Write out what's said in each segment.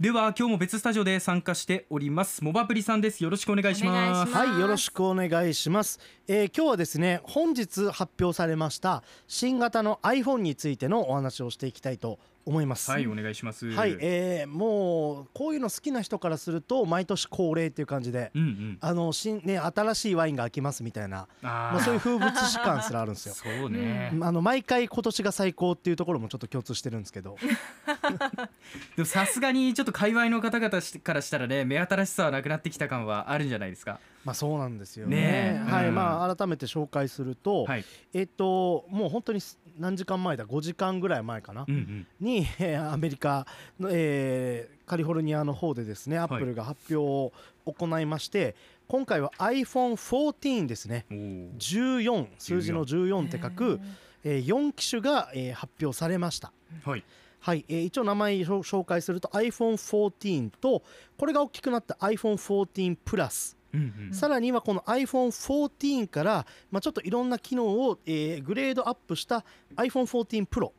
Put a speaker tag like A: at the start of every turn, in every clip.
A: では今日も別スタジオで参加しております。モバプリさんです。よろしくお願いします。
B: はいよろしくお願いします、えー、今日はですね本日発表されました新型の iPhone についてのお話をしていきたいと思います。
A: はいお願いします。
B: はい、えー、もうこういうの好きな人からすると毎年恒例っていう感じで、うんうん、あの新ね新しいワインが開きますみたいなまあそういう風物詩感すらあるんですよ。
A: そうね。
B: あの毎回今年が最高っていうところもちょっと共通してるんですけど。
A: でもさすがにちょっと界隈の方々からしたらね目新しさはなくなってきた感はあるんじゃないですか？
B: まあそうなんですよね。ねはい、うん、まあ改めて紹介すると、はい、えっともう本当に何時間前だ？5時間ぐらい前かな、うんうん、に、えー、アメリカの、えー、カリフォルニアの方でですねアップルが発表を行いまして、はい、今回は iPhone14 ですね。14数字の14って書く、えー、4機種が、えー、発表されました。はい。はい、えー、一応名前紹介すると iPhone14 とこれが大きくなった iPhone14 プラスうんうん、さらにはこの iPhone14 から、まあ、ちょっといろんな機能を、えー、グレードアップした iPhone14 Pro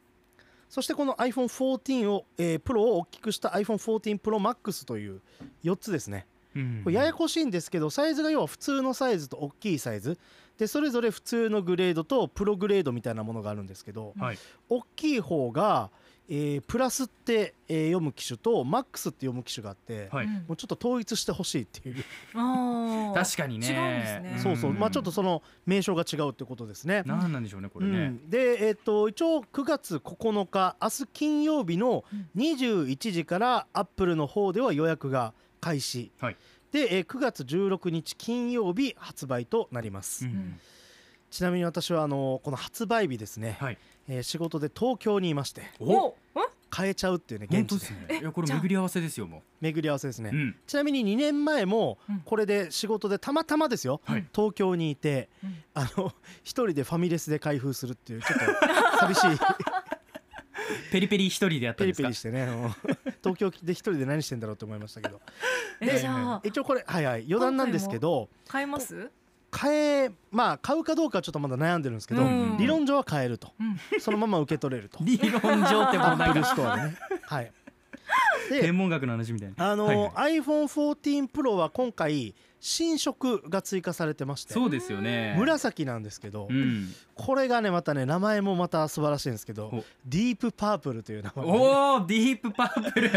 B: そしてこの iPhone14 を、えー、プロを大きくした iPhone14 Pro Max という4つですね、うんうん、ややこしいんですけどサイズが要は普通のサイズと大きいサイズ。でそれぞれ普通のグレードとプログレードみたいなものがあるんですけど、はい、大きい方がえー、プラスって、えー、読む機種とマックスって読む機種があって、はい、もうちょっと統一してほしいっていう。
A: 確かにね、
B: ね、そうそう。まあちょっとその名称が違うってことですね。
A: 何なんでしょうねこれね、うん、
B: でえっ、ー、と一応9月9日明日金曜日の21時からアップルの方では予約が開始、はい、で、えー、9月16日金曜日発売となります、うん、ちなみに私はあのこの発売日ですね、はい。えー、仕事で東京にいまして。お変え？ちゃうっていうね現地
A: で、ね、いやこれ巡り合わせですよもう。
B: 巡り合わせですね、うん、ちなみに2年前もこれで仕事でたまたまですよ、うん、東京にいて、うん、あの一人でファミレスで開封するっていうちょっと寂しい。
A: ペリペリ一人でやったんですか？ペリペリ
B: してね東京で一人で何してんだろうと思いましたけど。で一応これはいはい余談なんですけど
C: 買えます？
B: 買えまあ買うかどうかはちょっとまだ悩んでるんですけど、理論上は買えると、そのまま受け取れると。
A: 理論上ってもう
B: なんかストアでねはい
A: 天文学の話みたい
B: な。あの、はいはい、iPhone14 Pro は今回新色が追加されてまして
A: そうですよね。
B: 紫なんですけど、うん、これがねまたね名前もまた素晴らしいんですけどディープパープルという名前、
A: ね、おおディープパープル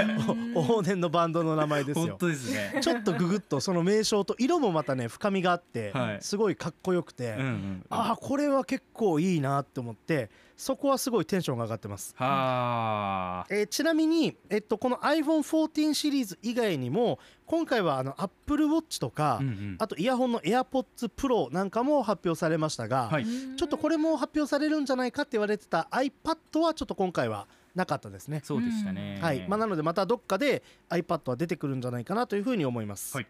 B: 往年のバンドの名前ですよ
A: 本当ですね
B: ちょっとググッとその名称と色もまたね深みがあって、はい、すごいかっこよくて、うんうんうん、ああこれは結構いいなって思ってそこはすごいテンションが上がってます。はえー、ちなみに、えっと、この iPhone14 シリーズ以外にも今回はあの Apple Watch とか、うんうん、あとイヤホンの AirPods Pro なんかも発表されましたが、はい、ちょっとこれも発表されるんじゃないかって言われてた iPad はちょっと今回はなかったですね。
A: そうでしたね、
B: はい。まあ、なのでまたどっかで iPad は出てくるんじゃないかなというふうに思います。はい、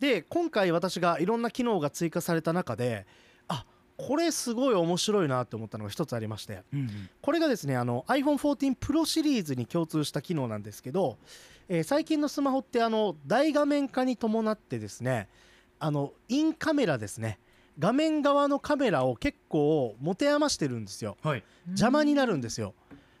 B: で今回私がいろんな機能が追加された中であこれすごい面白いなって思ったのが一つありまして、うんうん、これがですねあの iPhone14 Pro シリーズに共通した機能なんですけど、えー、最近のスマホってあの大画面化に伴ってですねあのインカメラですね。画面側のカメラを結構持て余してるんですよ、はい、邪魔になるんですよ。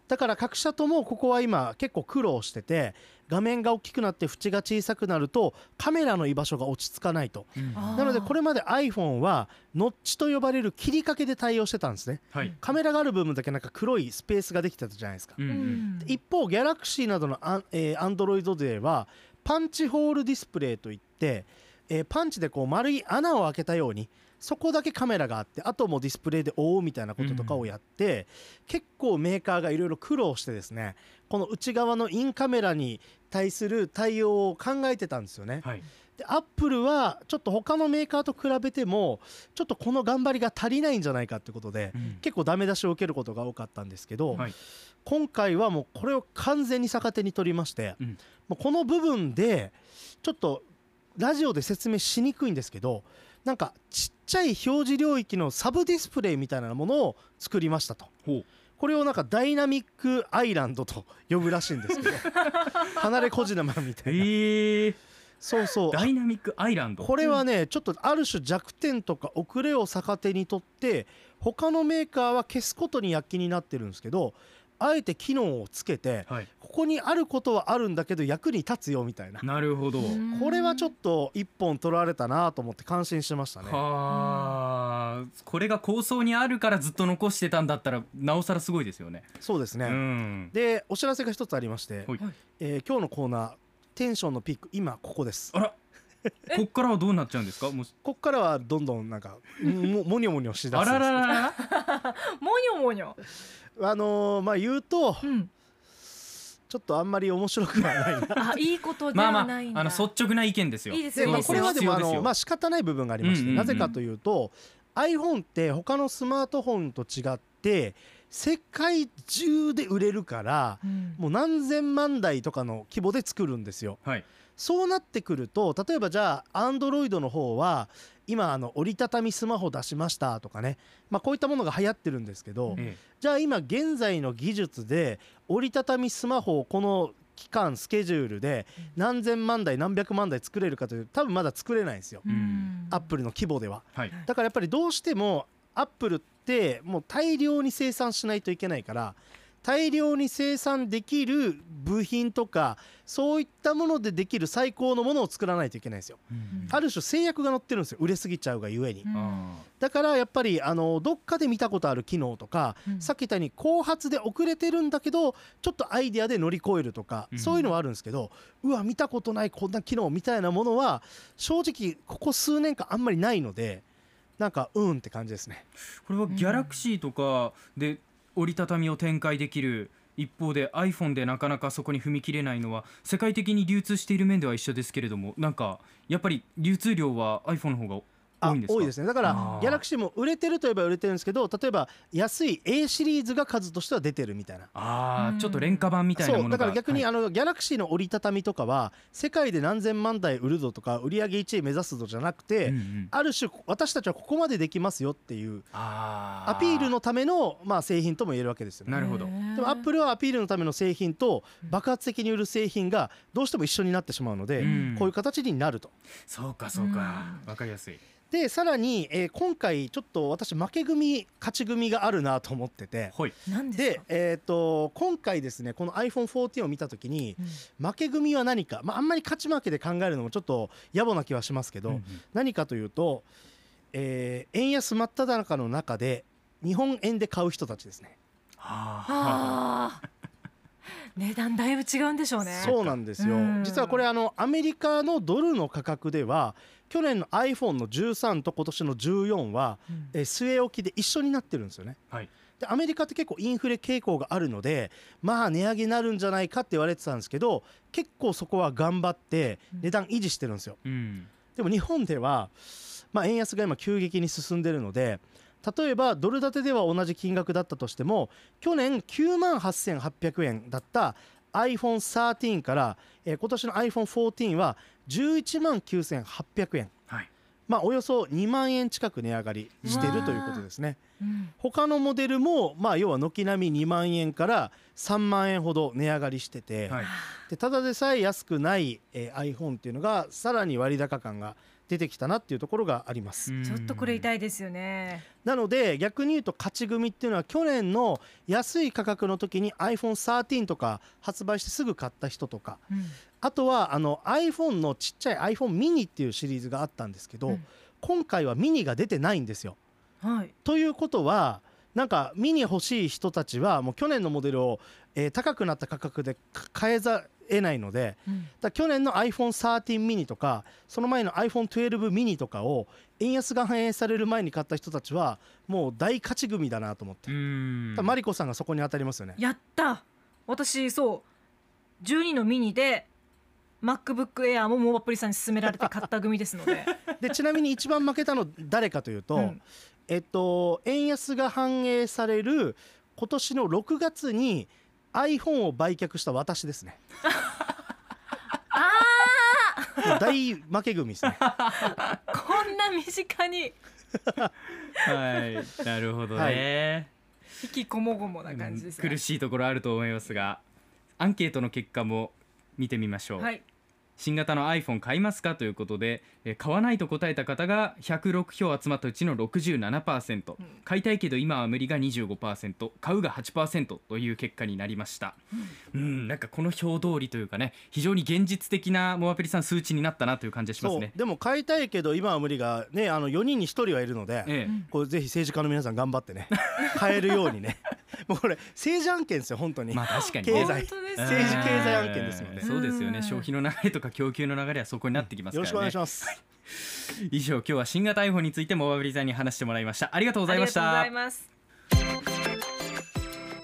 B: だから各社ともここは今結構苦労してて画面が大きくなって縁が小さくなるとカメラの居場所が落ち着かないと、うん、なのでこれまで iPhone はノッチと呼ばれる切りかけで対応してたんですね、はい、カメラがある部分だけなんか黒いスペースができてたじゃないですか、うんうん、一方 Galaxy などのアン、えー、Android ではパンチホールディスプレイといって、えー、パンチでこう丸い穴を開けたようにそこだけカメラがあってあともディスプレイで覆うみたいなこととかをやって、うん、結構メーカーがいろいろ苦労してですねこの内側のインカメラに対する対応を考えてたんですよね。はい。でアップルはちょっと他のメーカーと比べてもちょっとこの頑張りが足りないんじゃないかってことで、うん、結構ダメ出しを受けることが多かったんですけど、はい、今回はもうこれを完全に逆手に取りまして、うん、もうこの部分でちょっとラジオで説明しにくいんですけどなんかちっちゃい表示領域のサブディスプレイみたいなものを作りましたと。これをなんかダイナミックアイランドと呼ぶらしいんですけど 離れ小島みたいな、え。ー、そうそう。
A: ダイナミックアイランド。
B: これはねちょっとある種弱点とか遅れを逆手にとって他のメーカーは消すことに躍起になってるんですけどあえて機能をつけて、
A: はい。
B: ここにあることはあるんだけど役に立つよみたいな。
A: なるほど。
B: これはちょっと一本取られたなと思って感心してましたね。
A: はあ。これが構想にあるからずっと残してたんだったらなおさらすごいですよね。
B: そうですね、
A: うん。
B: でお知らせが一つありまして、
A: はい。
B: えー今日のコーナーテンションのピーク今ここです。
A: あら。こっからはどうなっちゃうんですか？
B: こっからはどんどんなんかももにょもにょしだすんです
A: あらららら。
C: もにょもにょ。
B: あのーまあ言うと
C: うん。
B: ちょっとあんまり面白くはないな。
C: あ、いいことで
A: まあま
C: はないんだ。
A: ああの率直な意見ですよ。
C: いいです
B: で
C: よ
B: まあこれはでもあのまあ仕方ない部分がありまして、
A: うんうんうん。
B: なぜかというと iPhone って他のスマートフォンと違って世界中で売れるから
C: うん。
B: もう何千万台とかの規模で作るんですよ。
A: はい。
B: そうなってくると例えばじゃあ Android の方は今あの折りたたみスマホ出しましたとかね、まあ、こういったものが流行ってるんですけど、
A: え
B: じゃあ今現在の技術で折りたたみスマホをこの期間スケジュールで何千万台何百万台作れるかというと多分まだ作れないんですよ、
C: うん。
B: アップルの規模では。
A: はい。
B: だからやっぱりどうしてもアップルってもう大量に生産しないといけないから大量に生産できる部品とかそういったものでできる最高のものを作らないといけないんですよ。
A: うん。
B: ある種制約が載ってるんですよ。売れすぎちゃうがゆえに。
C: うん。
A: あ
B: だからやっぱりあのどっかで見たことある機能とか、
C: うん。
B: さっき言ったように後発で遅れてるんだけどちょっとアイデアで乗り越えるとか、
A: うん。
B: そういうのはあるんですけどうわ見たことないこんな機能みたいなものは正直ここ数年間あんまりないのでなんかうんって感じですね。
A: これはギャラクシーとかで折りたたみを展開できる一方で iPhone でなかなかそこに踏み切れないのは世界的に流通している面では一緒ですけれどもなんかやっぱり流通量は iPhone の方が多いんですか？
B: 多いですね。だからギャラクシーも売れてるといえば売れてるんですけど例えば安い A シリーズが数としては出てるみたいな。
C: うん
A: ああちょっと廉価版みたいなものが。
B: そうだから逆に
A: はい
B: あのギャラクシーの折りたたみとかは世界で何千万台売るぞとか売り上げ1位目指すぞじゃなくて、
A: うんうん。
B: ある種私たちはここまでできますよっていう
A: あ
B: アピールのためのまあ製品とも言えるわけですよね。
A: なるほど。
B: でもアップルはアピールのための製品と爆発的に売る製品がどうしても一緒になってしまうので、
A: うん。
B: こういう形になると。
A: そうかそうか。わかりやすい
B: でさらに、えー今回ちょっと私負け組勝ち組があるなと思ってて
A: はい
C: 何ですか？、
B: でえー、と今回ですねこの iPhone14 を見た時に
C: うん
B: 負け組は何か、まあ、あんまり勝ち負けで考えるのもちょっと野暮な気はしますけど、
A: うんうん
B: 何かというと、えー円安真っ只中の中で日本円で買う人たちですね。
A: はあ。
C: 値段だいぶ違うんでしょうね。
B: そうなんですよ
C: うん
B: 実はこれあのアメリカのドルの価格では去年の iPhone の13と今年の14は、
C: うん
B: えー据え置きで一緒になってるんですよね。
A: はい
B: でアメリカって結構インフレ傾向があるのでまあ値上げになるんじゃないかって言われてたんですけど結構そこは頑張って値段維持してるんですよ。
A: うん
B: でも日本では、まあ、円安が今急激に進んでるので例えばドル建てでは同じ金額だったとしても去年9万8800円だった iPhone13 から、えー今年の iPhone14 は11万9800円。
A: はい。
B: まあおよそ2万円近く値上がりしてるということですね。
C: うん。
B: 他のモデルもまあ要は軒並み2万円から3万円ほど値上がりしてて、
A: はい。
B: でただでさえ安くない、えー iPhone っていうのがさらに割高感が出てきたなっていうところがあります、
C: ちょっとこれ痛いですよね。
B: なので逆に言うと勝ち組っていうのは去年の安い価格の時に iPhone13 とか発売してすぐ買った人とか
C: うん
B: あとはあの iPhone のちっちゃい iPhone mini っていうシリーズがあったんですけど、
C: うん
B: 今回はミニが出てないんですよ。
C: はい。
B: ということはなんかミニ欲しい人たちはもう去年のモデルを、えー高くなった価格でか買えざ得ないので
C: うん
B: だ去年の iPhone13 mini とかその前の iPhone12 mini とかを円安が反映される前に買った人たちはもう大勝ち組だなと思って、マリコさんがそこに当たりますよね。
C: やった。私そう12のミニで MacBook Air もモバプリさんに勧められて買った組ですので。
B: でちなみに一番負けたの誰かというと、
C: うん
B: えっと円安が反映される今年の6月に iPhone を売却した私ですね。
C: あ
B: もう大負け組ですね。
C: あ こんな身近に
A: はいなるほどね、
C: 引きこもごもな感じですね。
A: 苦しいところあると思いますがアンケートの結果も見てみましょう、
C: はい。
A: 新型の iPhone 買いますかということで、えー買わないと答えた方が106票集まったうちの67%、買いたいけど今は無理が25%買うが8%という結果になりました。うん。なんかこの表通りというかね非常に現実的なモアペリさん数値になったなという感じがしますね。
B: でも買いたいけど今は無理がねあの4人に1人はいるので、
A: ええ。
B: これぜひ政治家の皆さん頑張ってね 買えるようにね もうこれ政治案件ですよ本当に、
A: まあ確かにね。
B: 経済。政治経済案件ですので
A: うん。そうですよね。
C: うん
A: 消費の流れとか供給の流れはそこになってきますからね。
B: よろしくお願いします、
A: 以上今日は新型 iPhone についてモアペリさんに話してもらいました。ありがとうございました。
C: ありがとうございます。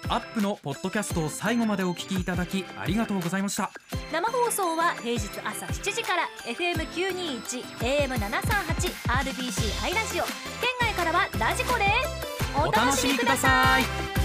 A: アップのポッドキャストを最後までお聞きいただきありがとうございました。
D: 生放送は平日朝7時から FM921 AM738 RBC ハイラジオ。県外からはラジコです
A: お楽しみください